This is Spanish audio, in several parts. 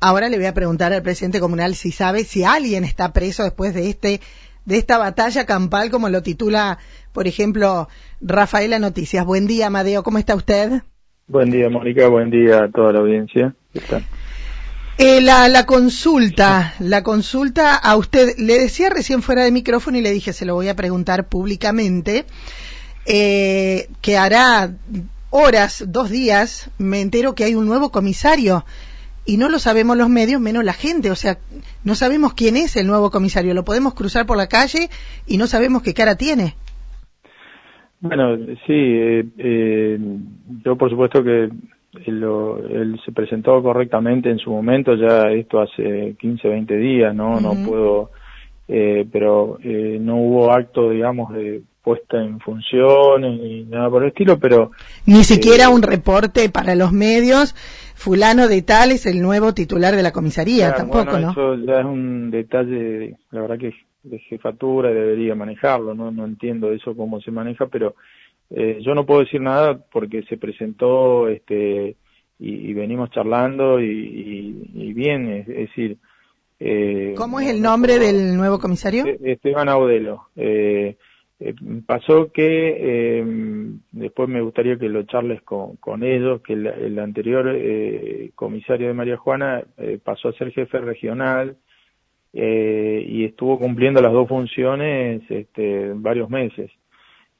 Ahora le voy a preguntar al presidente comunal si sabe si alguien está preso después de este de esta batalla campal, como lo titula, por ejemplo, Rafaela Noticias. Buen día, Amadeo, ¿cómo está usted? Buen día, Mónica, buen día a toda la audiencia. ¿Qué tal? Eh, la, la consulta, la consulta a usted, le decía recién fuera de micrófono y le dije, se lo voy a preguntar públicamente, eh, que hará horas, dos días, me entero que hay un nuevo comisario y no lo sabemos los medios, menos la gente. O sea, no sabemos quién es el nuevo comisario. Lo podemos cruzar por la calle y no sabemos qué cara tiene. Bueno, sí, eh, eh, yo por supuesto que él, se presentó correctamente en su momento, ya esto hace 15, 20 días, ¿no? No puedo, eh, pero eh, no hubo acto, digamos, de puesta en función ni nada por el estilo, pero... Ni siquiera eh, un reporte para los medios, fulano de tal es el nuevo titular de la comisaría, tampoco, ¿no? Eso ya es un detalle, la verdad que de jefatura debería manejarlo, ¿no? No entiendo eso cómo se maneja, pero eh, yo no puedo decir nada porque se presentó este y, venimos charlando y, bien, es, decir... Eh, ¿Cómo es el nombre del nuevo comisario? E-, Esteban Audelo. Eh, eh, pasó que después me gustaría que lo charles con, con ellos, que el, anterior comisario de María Juana pasó a ser jefe regional y estuvo cumpliendo las dos funciones este, varios meses.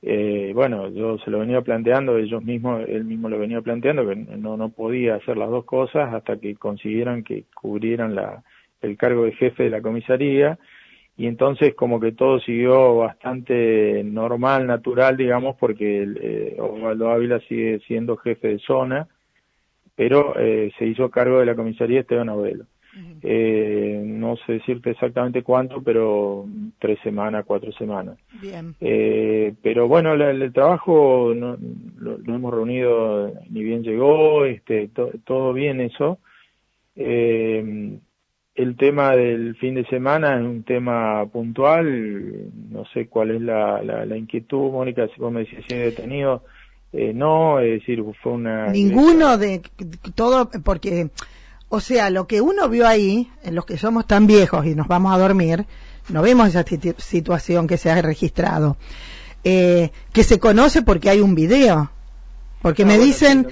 Eh, bueno, yo se lo venía planteando, ellos mismos, él mismo lo venía planteando, que no, no podía hacer las dos cosas hasta que consiguieran que cubrieran la, el cargo de jefe de la comisaría, y entonces como que todo siguió bastante normal, natural, digamos, porque eh, Osvaldo Ávila sigue siendo jefe de zona, pero eh, se hizo cargo de la comisaría Esteban Abuelo eh, no sé decirte exactamente cuánto, pero tres semanas, cuatro semanas. Bien. Eh, pero bueno, el trabajo no, lo, hemos reunido, ni bien llegó, este, todo bien eso. Eh, el tema del fin de semana es un tema puntual, no sé cuál es la, la, inquietud, Mónica, si vos me decís si detenido, eh, no, es decir, fue una... Ninguno de todo, porque o sea, lo que uno vio ahí, en los que somos tan viejos y nos vamos a dormir, no vemos esa situación que se ha registrado. Eh, que se conoce porque hay un video. Porque me dicen,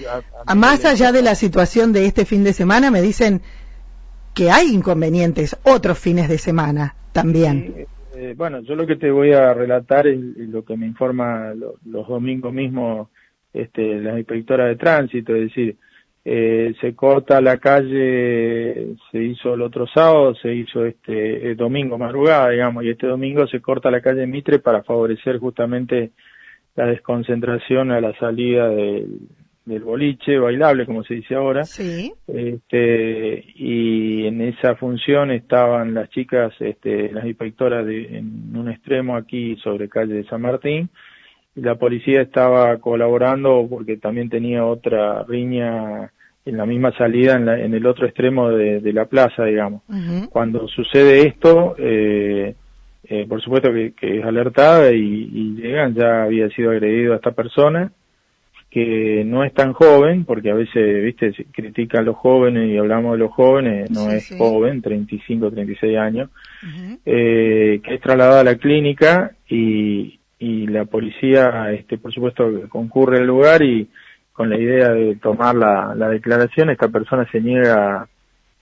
a, más allá de la situación de este fin de semana, me dicen que hay inconvenientes otros fines de semana también. Eh, bueno, yo lo que te voy a relatar es lo que me informa los domingos mismos este, la inspectora de tránsito, es decir, eh, se corta la calle, se hizo el otro sábado, se hizo este domingo madrugada, digamos, y este domingo se corta la calle Mitre para favorecer justamente la desconcentración a la salida del, boliche bailable, como se dice ahora. Sí. Este, y en esa función estaban las chicas, este, las inspectoras de, en un extremo aquí sobre calle de San Martín, y la policía estaba colaborando porque también tenía otra riña en la misma salida en, en el otro extremo de, de la plaza, digamos. Cuando sucede esto, eh, eh, por supuesto que, que, es alertada y, y, llegan, ya había sido agredido a esta persona, que no es tan joven, porque a veces, viste, se critican a los jóvenes y hablamos de los jóvenes, no es joven, 35, 36 años, eh, que es trasladada a la clínica y, y la policía, este, por supuesto, concurre al lugar y con la idea de tomar la, la declaración, esta persona se niega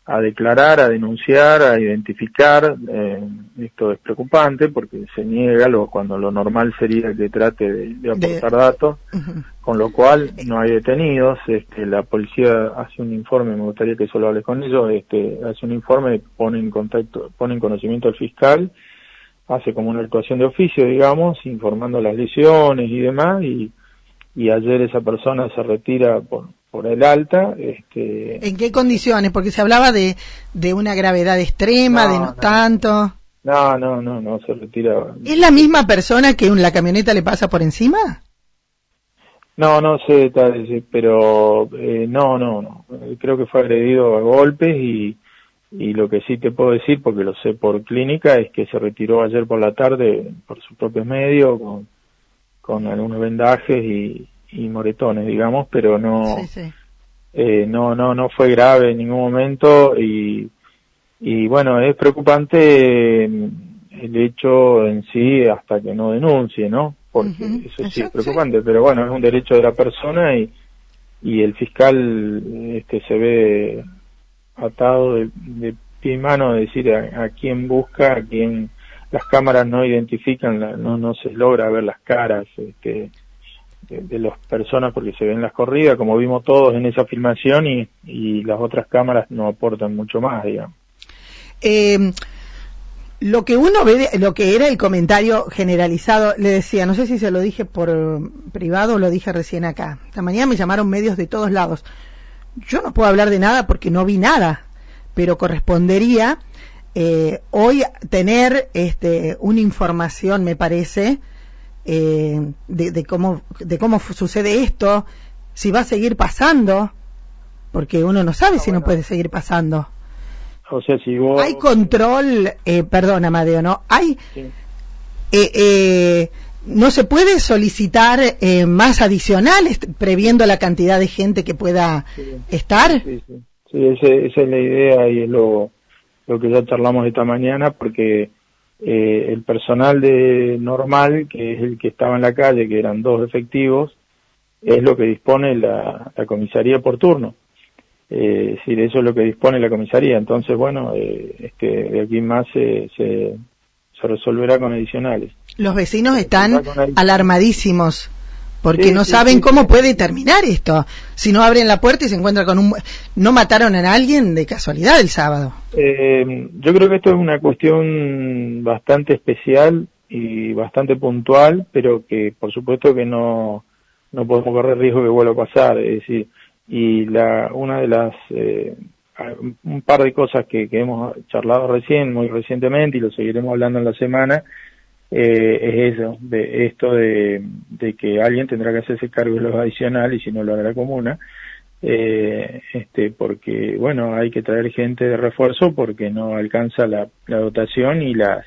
a, declarar, a denunciar, a identificar. Eh, esto es preocupante porque se niega lo, cuando lo normal sería que trate de, aportar datos, con lo cual no hay detenidos. Este, la policía hace un informe, me gustaría que solo hables con ellos, este, hace un informe, pone en contacto, pone en conocimiento al fiscal, hace como una actuación de oficio, digamos, informando las lesiones y demás, y y ayer esa persona se retira por, por el alta. Este... ¿En qué condiciones? Porque se hablaba de, de una gravedad extrema, de no, tanto. No, no, no, no, se retira. ¿Es la misma persona que la camioneta le pasa por encima? No, no sé, pero eh, no, no, no. Creo que fue agredido a golpes y, y lo que sí te puedo decir, porque lo sé por clínica, es que se retiró ayer por la tarde por sus propios medios, con, con algunos vendajes y, moretones, digamos, pero no, eh, no, no, no fue grave en ningún momento y, y bueno, es preocupante el hecho en sí hasta que no denuncie, ¿no? Porque eso sí es preocupante, pero bueno, es un derecho de la persona y, y el fiscal este, se ve atado de, de pie y mano a decir a, quién busca, a quién las cámaras no identifican, no, no se logra ver las caras este, de, las personas porque se ven las corridas, como vimos todos en esa filmación y, las otras cámaras no aportan mucho más, digamos. Eh, lo que uno ve, lo que era el comentario generalizado, le decía, no sé si se lo dije por privado o lo dije recién acá. Esta mañana me llamaron medios de todos lados. Yo no puedo hablar de nada porque no vi nada, pero correspondería eh, hoy tener este, una información, me parece, eh, de, cómo, de cómo sucede esto, si va a seguir pasando, porque uno no sabe ah, si no puede seguir pasando. O sea, si Hay control, eh, perdón, Amadeo, ¿no? Hay... Eh, eh, no se puede solicitar eh, más adicionales previendo la cantidad de gente que pueda estar. Sí, sí, sí. esa es la idea y es lo, lo que ya charlamos esta mañana porque eh, el personal de normal, que es el que estaba en la calle, que eran dos efectivos, es lo que dispone la, la comisaría por turno. Eh, es decir, eso es lo que dispone la comisaría. Entonces, bueno, eh, este, de aquí más se, se, resolverá con adicionales. Los vecinos están alarmadísimos porque no saben cómo puede terminar esto. Si no abren la puerta y se encuentran con un... ¿No mataron a alguien de casualidad el sábado? Eh, yo creo que esto es una cuestión bastante especial y bastante puntual, pero que por supuesto que no, no podemos correr riesgo de que vuelva a pasar. Es decir, y la, una de las, eh, un par de cosas que, que, hemos charlado recién, muy recientemente, y lo seguiremos hablando en la semana, eh, es eso, de esto de, que alguien tendrá que hacerse cargo de los adicionales y si no lo hará la comuna, eh, este, porque, bueno, hay que traer gente de refuerzo porque no alcanza la, la dotación y las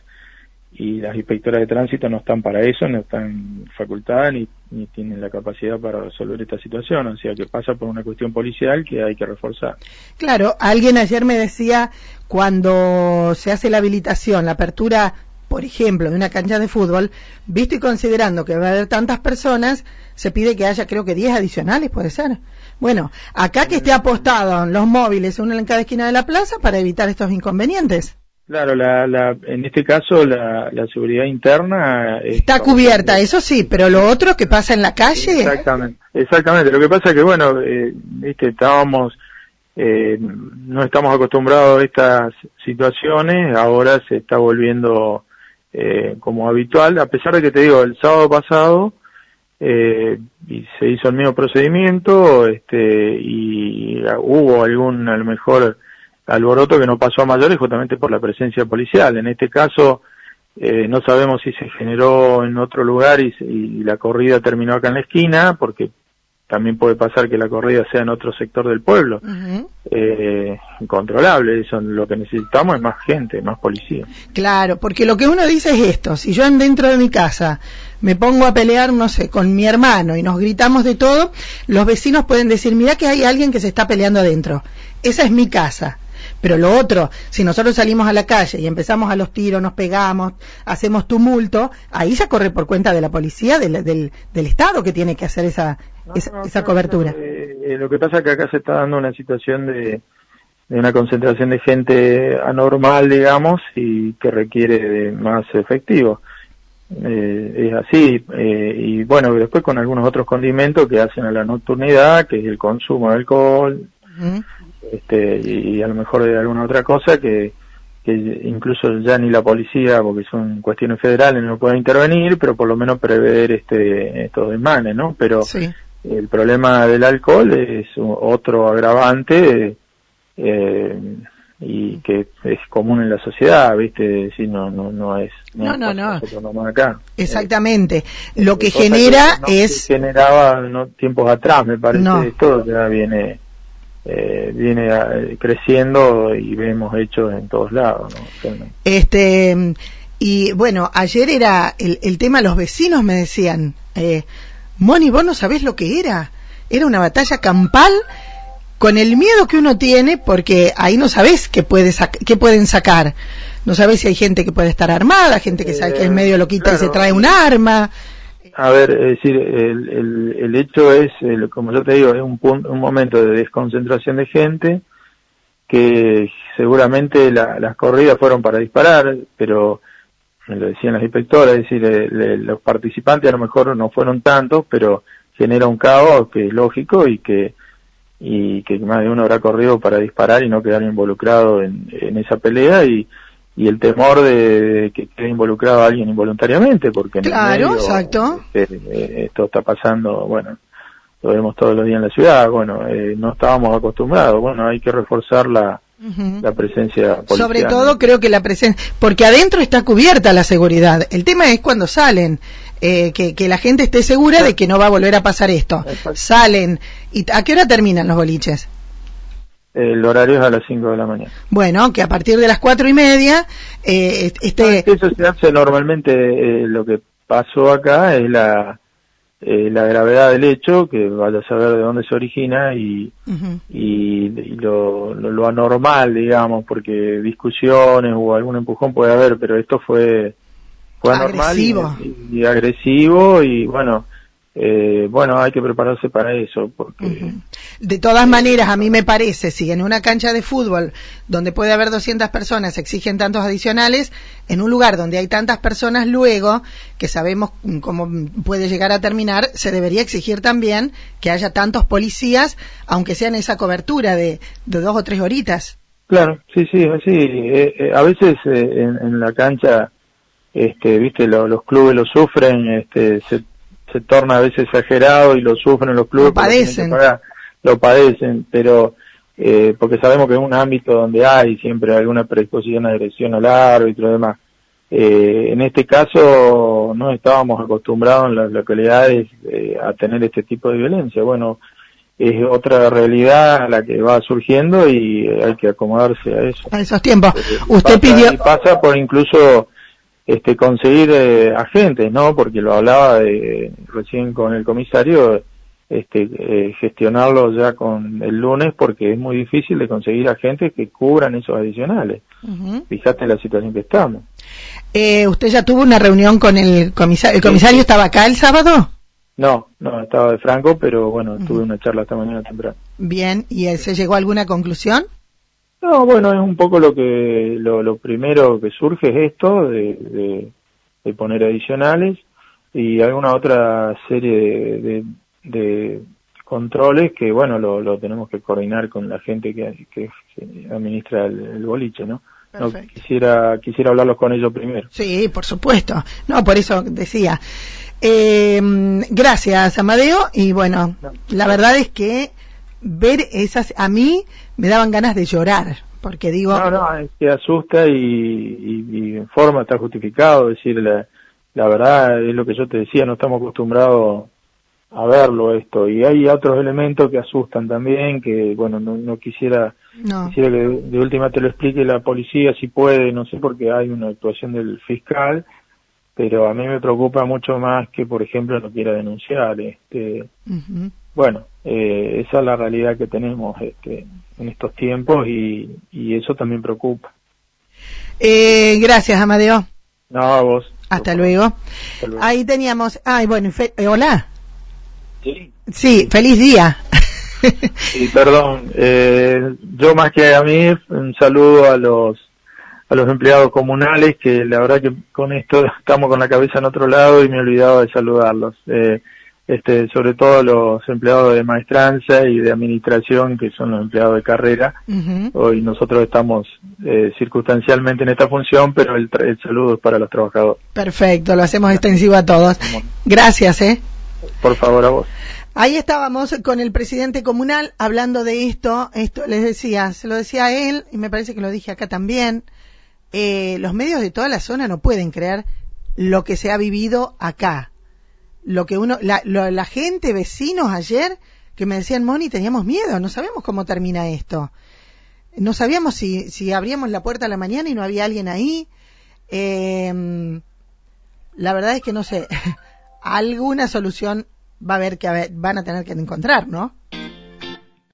y las inspectoras de tránsito no están para eso, no están facultadas ni tienen la capacidad para resolver esta situación, o sea que pasa por una cuestión policial que hay que reforzar. Claro, alguien ayer me decía cuando se hace la habilitación, la apertura, por ejemplo, de una cancha de fútbol, visto y considerando que va a haber tantas personas, se pide que haya creo que 10 adicionales, puede ser. Bueno, acá que esté apostado los móviles, uno en cada esquina de la plaza para evitar estos inconvenientes. Claro, la, la, en este caso la, la seguridad interna está cubierta, eso sí, pero lo otro que pasa en la calle. Exactamente, exactamente. Lo que pasa es que bueno, eh, viste, estábamos, eh, no estamos acostumbrados a estas situaciones, ahora se está volviendo eh, como habitual, a pesar de que te digo, el sábado pasado eh, y se hizo el mismo procedimiento, este, y hubo algún, a lo mejor alboroto que no pasó a mayores justamente por la presencia policial. En este caso, eh, no sabemos si se generó en otro lugar y, la corrida terminó acá en la esquina, porque también puede pasar que la corrida sea en otro sector del pueblo. eh, incontrolable, eso lo que necesitamos es más gente, más policía. Claro, porque lo que uno dice es esto, si yo dentro de mi casa me pongo a pelear, no sé, con mi hermano y nos gritamos de todo, los vecinos pueden decir, mira que hay alguien que se está peleando adentro. Esa es mi casa pero lo otro, si nosotros salimos a la calle y empezamos a los tiros, nos pegamos, hacemos tumulto, ahí ya corre por cuenta de la policía, del, del, Estado que tiene que hacer esa, esa, cobertura. Eh, eh, lo que pasa es que acá se está dando una situación de, de una concentración de gente anormal, digamos, y que requiere de más efectivo. Eh, es así, eh, y bueno, después con algunos otros condimentos que hacen a la nocturnidad, que es el consumo de alcohol, este, y a lo mejor de alguna otra cosa que, que incluso ya ni la policía, porque son cuestiones federales, no puede intervenir, pero por lo menos prever este, estos desmanes, ¿no? Pero el problema del alcohol es otro agravante eh, y que es común en la sociedad, ¿viste? Si no, no, no es. No, no, no. Acá. Exactamente. lo que genera es. generaba no, tiempos atrás, me parece. Esto ya viene eh, viene eh, creciendo y vemos hechos en todos lados. Este y bueno, ayer era el, el, tema, los vecinos me decían, eh, Moni, vos no sabés lo que era. Era una batalla campal con el miedo que uno tiene, porque ahí no sabes qué, puede qué pueden sacar. No sabes si hay gente que puede estar armada, gente que sabe que es medio loquita y se trae un arma. A ver, es decir, el, el, el hecho es, como yo te digo, es un, punto, un momento de desconcentración de gente que seguramente las corridas fueron para disparar, pero lo decían las inspectoras, es decir, los participantes a lo mejor no fueron tantos, pero genera un caos que es lógico y que y que más de uno habrá corrido para disparar y no quedar involucrado en, en esa pelea y, y el temor de que quede involucrado alguien involuntariamente porque claro exacto este, esto está pasando bueno lo vemos todos los días en la ciudad bueno eh, no estábamos acostumbrados bueno hay que reforzar la la presencia policial. Sobre todo creo que la presencia, porque adentro está cubierta la seguridad. El tema es cuando salen, eh, que, que, la gente esté segura de que no va a volver a pasar esto. Salen. ¿Y a qué hora terminan los boliches? El horario es a las 5 de la mañana. Bueno, que a partir de las cuatro y media, eh, este... eso se hace normalmente, eh, lo que pasó acá es la eh, la gravedad del hecho, que vaya a saber de dónde se origina y, y, lo, lo, anormal, digamos, porque discusiones o algún empujón puede haber, pero esto fue, fue anormal y, agresivo y bueno, eh, bueno, hay que prepararse para eso. Porque, De todas maneras, a mí me parece, si en una cancha de fútbol donde puede haber 200 personas exigen tantos adicionales, en un lugar donde hay tantas personas luego, que sabemos cómo puede llegar a terminar, se debería exigir también que haya tantos policías, aunque sea en esa cobertura de, dos o tres horitas. Claro, sí, sí, sí. Eh, eh, a veces en, la cancha, este, viste, los clubes lo sufren, este, se se torna a veces exagerado y lo sufren los clubes. Lo padecen. lo padecen, pero eh, porque sabemos que es un ámbito donde hay siempre alguna predisposición a agresión al árbitro y demás. Eh, en este caso no estábamos acostumbrados en las localidades eh, a tener este tipo de violencia. Bueno, es otra realidad la que va surgiendo y hay que acomodarse a eso. A esos tiempos. Usted pidió... Y pasa por incluso este, conseguir eh, agentes, ¿no? Porque lo hablaba de, recién con el comisario, este, eh, gestionarlo ya con el lunes porque es muy difícil de conseguir agentes que cubran esos adicionales. Fíjate la situación que estamos. Eh, ¿Usted ya tuvo una reunión con el comisario? ¿El comisario estaba acá el sábado? No, no, estaba de Franco, pero bueno, tuve una charla esta mañana temprano. Bien, ¿y se llegó a alguna conclusión? No, bueno, es un poco lo que lo, primero que surge es esto de, de, poner adicionales y alguna otra serie de, de, controles que, bueno, lo, lo, tenemos que coordinar con la gente que, que, administra el, boliche, ¿no? No, quisiera quisiera hablarlos con ellos primero. Sí, por supuesto. No, por eso decía. Eh, gracias, Amadeo. Y bueno, la verdad es que ver esas, a mí me daban ganas de llorar, porque digo... No, no, es que asusta y, y, en forma está justificado, es decir, la, la verdad es lo que yo te decía, no estamos acostumbrados a verlo esto. Y hay otros elementos que asustan también que bueno no, no quisiera quisiera que de, última te lo explique la policía si puede no sé porque hay una actuación del fiscal pero a mí me preocupa mucho más que por ejemplo no quiera denunciar este bueno eh, esa es la realidad que tenemos este, en estos tiempos y, y eso también preocupa. Eh, gracias, Amadeo. No, a vos. Hasta luego. Ahí teníamos. Ay, bueno, eh, hola. Sí. Sí, feliz día. sí, perdón. Eh, yo más que a mí, un saludo a los a los empleados comunales que la verdad que con esto estamos con la cabeza en otro lado y me he olvidado de saludarlos. Eh, este, sobre todo los empleados de maestranza y de administración, que son los empleados de carrera. Hoy nosotros estamos eh, circunstancialmente en esta función, pero el, saludo es para los trabajadores. Perfecto, lo hacemos extensivo a todos. Gracias, ¿eh? Por favor, a vos. Ahí estábamos con el presidente comunal hablando de esto. Esto les decía, se lo decía a él y me parece que lo dije acá también. Eh, los medios de toda la zona no pueden creer lo que se ha vivido acá lo que uno, la, la gente, vecinos ayer, que me decían, Moni, teníamos miedo, no sabemos cómo termina esto. No sabíamos si, si abríamos la puerta a la mañana y no había alguien ahí. Eh, la verdad es que no sé, alguna solución va a haber que van a tener que encontrar, ¿no?